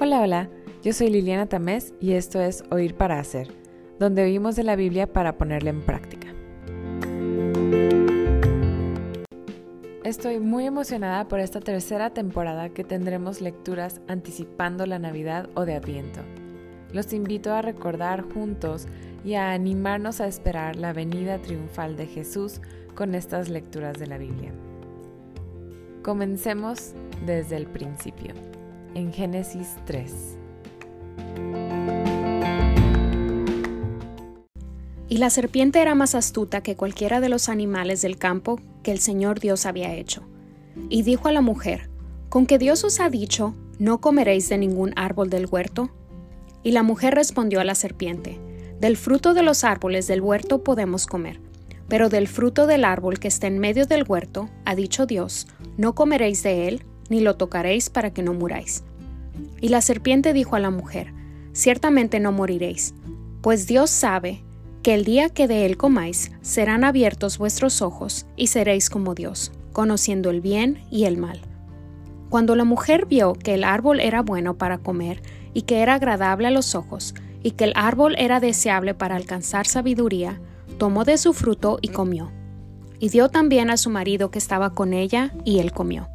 Hola, hola, yo soy Liliana Tamés y esto es Oír para Hacer, donde oímos de la Biblia para ponerla en práctica. Estoy muy emocionada por esta tercera temporada que tendremos lecturas anticipando la Navidad o de Adviento. Los invito a recordar juntos y a animarnos a esperar la venida triunfal de Jesús con estas lecturas de la Biblia. Comencemos desde el principio en Génesis 3. Y la serpiente era más astuta que cualquiera de los animales del campo que el Señor Dios había hecho. Y dijo a la mujer, ¿con que Dios os ha dicho, no comeréis de ningún árbol del huerto? Y la mujer respondió a la serpiente, del fruto de los árboles del huerto podemos comer, pero del fruto del árbol que está en medio del huerto, ha dicho Dios, no comeréis de él, ni lo tocaréis para que no muráis. Y la serpiente dijo a la mujer, Ciertamente no moriréis, pues Dios sabe que el día que de él comáis serán abiertos vuestros ojos y seréis como Dios, conociendo el bien y el mal. Cuando la mujer vio que el árbol era bueno para comer y que era agradable a los ojos, y que el árbol era deseable para alcanzar sabiduría, tomó de su fruto y comió. Y dio también a su marido que estaba con ella, y él comió.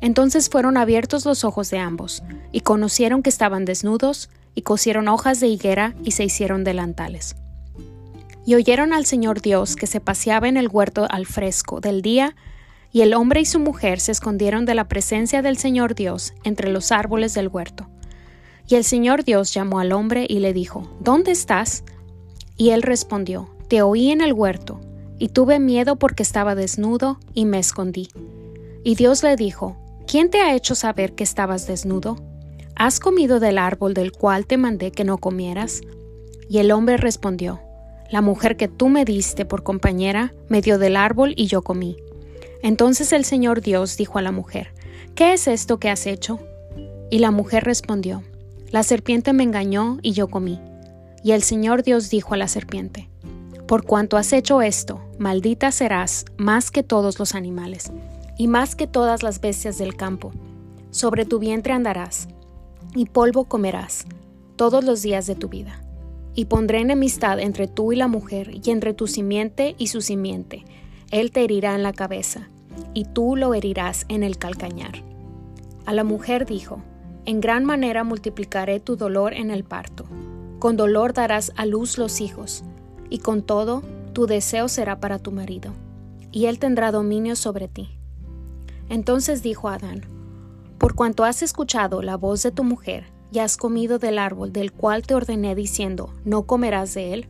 Entonces fueron abiertos los ojos de ambos, y conocieron que estaban desnudos, y cosieron hojas de higuera y se hicieron delantales. Y oyeron al Señor Dios que se paseaba en el huerto al fresco del día, y el hombre y su mujer se escondieron de la presencia del Señor Dios entre los árboles del huerto. Y el Señor Dios llamó al hombre y le dijo, ¿Dónde estás? Y él respondió, Te oí en el huerto, y tuve miedo porque estaba desnudo, y me escondí. Y Dios le dijo, ¿Quién te ha hecho saber que estabas desnudo? ¿Has comido del árbol del cual te mandé que no comieras? Y el hombre respondió, La mujer que tú me diste por compañera me dio del árbol y yo comí. Entonces el Señor Dios dijo a la mujer, ¿Qué es esto que has hecho? Y la mujer respondió, La serpiente me engañó y yo comí. Y el Señor Dios dijo a la serpiente, Por cuanto has hecho esto, maldita serás más que todos los animales y más que todas las bestias del campo. Sobre tu vientre andarás, y polvo comerás todos los días de tu vida. Y pondré enemistad entre tú y la mujer, y entre tu simiente y su simiente. Él te herirá en la cabeza, y tú lo herirás en el calcañar. A la mujer dijo, En gran manera multiplicaré tu dolor en el parto. Con dolor darás a luz los hijos, y con todo tu deseo será para tu marido, y él tendrá dominio sobre ti. Entonces dijo Adán, Por cuanto has escuchado la voz de tu mujer y has comido del árbol del cual te ordené diciendo, no comerás de él,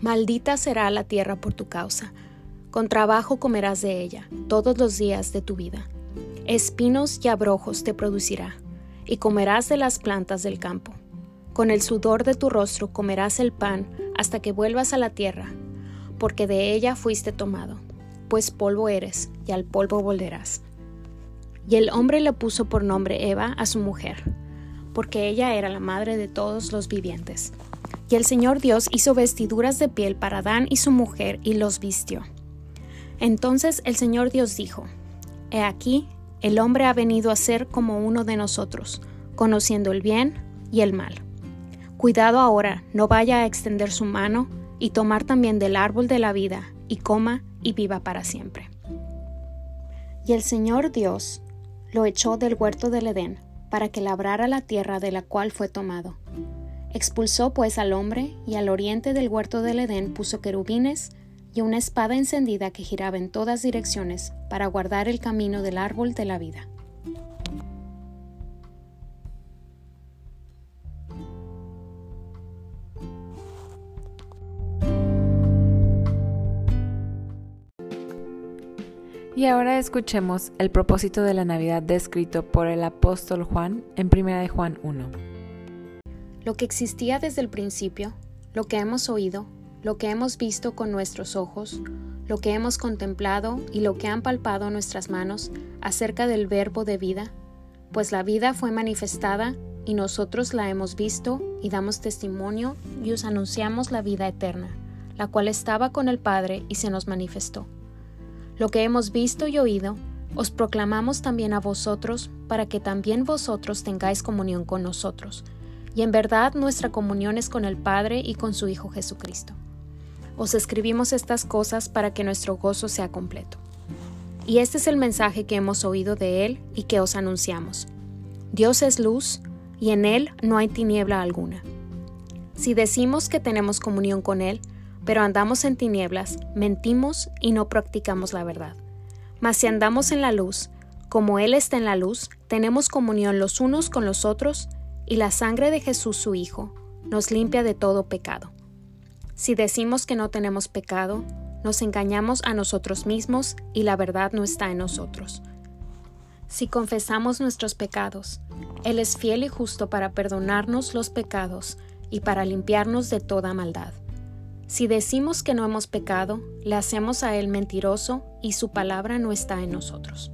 maldita será la tierra por tu causa, con trabajo comerás de ella todos los días de tu vida. Espinos y abrojos te producirá, y comerás de las plantas del campo. Con el sudor de tu rostro comerás el pan hasta que vuelvas a la tierra, porque de ella fuiste tomado, pues polvo eres, y al polvo volverás. Y el hombre le puso por nombre Eva a su mujer, porque ella era la madre de todos los vivientes. Y el Señor Dios hizo vestiduras de piel para Adán y su mujer y los vistió. Entonces el Señor Dios dijo, He aquí, el hombre ha venido a ser como uno de nosotros, conociendo el bien y el mal. Cuidado ahora, no vaya a extender su mano y tomar también del árbol de la vida, y coma y viva para siempre. Y el Señor Dios lo echó del huerto del Edén, para que labrara la tierra de la cual fue tomado. Expulsó pues al hombre, y al oriente del huerto del Edén puso querubines y una espada encendida que giraba en todas direcciones para guardar el camino del árbol de la vida. Y ahora escuchemos el propósito de la Navidad descrito por el apóstol Juan en 1 de Juan 1. Lo que existía desde el principio, lo que hemos oído, lo que hemos visto con nuestros ojos, lo que hemos contemplado y lo que han palpado nuestras manos acerca del verbo de vida, pues la vida fue manifestada y nosotros la hemos visto y damos testimonio y os anunciamos la vida eterna, la cual estaba con el Padre y se nos manifestó. Lo que hemos visto y oído, Os proclamamos también a vosotros, para que también vosotros tengáis comunión con nosotros. Y en verdad nuestra comunión es con el Padre y con su Hijo Jesucristo. Os escribimos estas cosas para que nuestro gozo sea completo. Y este es el mensaje que hemos oído de Él y que os anunciamos. Dios es luz, y en Él no hay tiniebla alguna. Si decimos que tenemos comunión con Él, pero andamos en tinieblas, mentimos y no practicamos la verdad. Mas si andamos en la luz, como Él está en la luz, tenemos comunión los unos con los otros, y la sangre de Jesús su Hijo nos limpia de todo pecado. Si decimos que no tenemos pecado, nos engañamos a nosotros mismos y la verdad no está en nosotros. Si confesamos nuestros pecados, Él es fiel y justo para perdonarnos los pecados y para limpiarnos de toda maldad. Si decimos que no hemos pecado, le hacemos a Él mentiroso y su palabra no está en nosotros.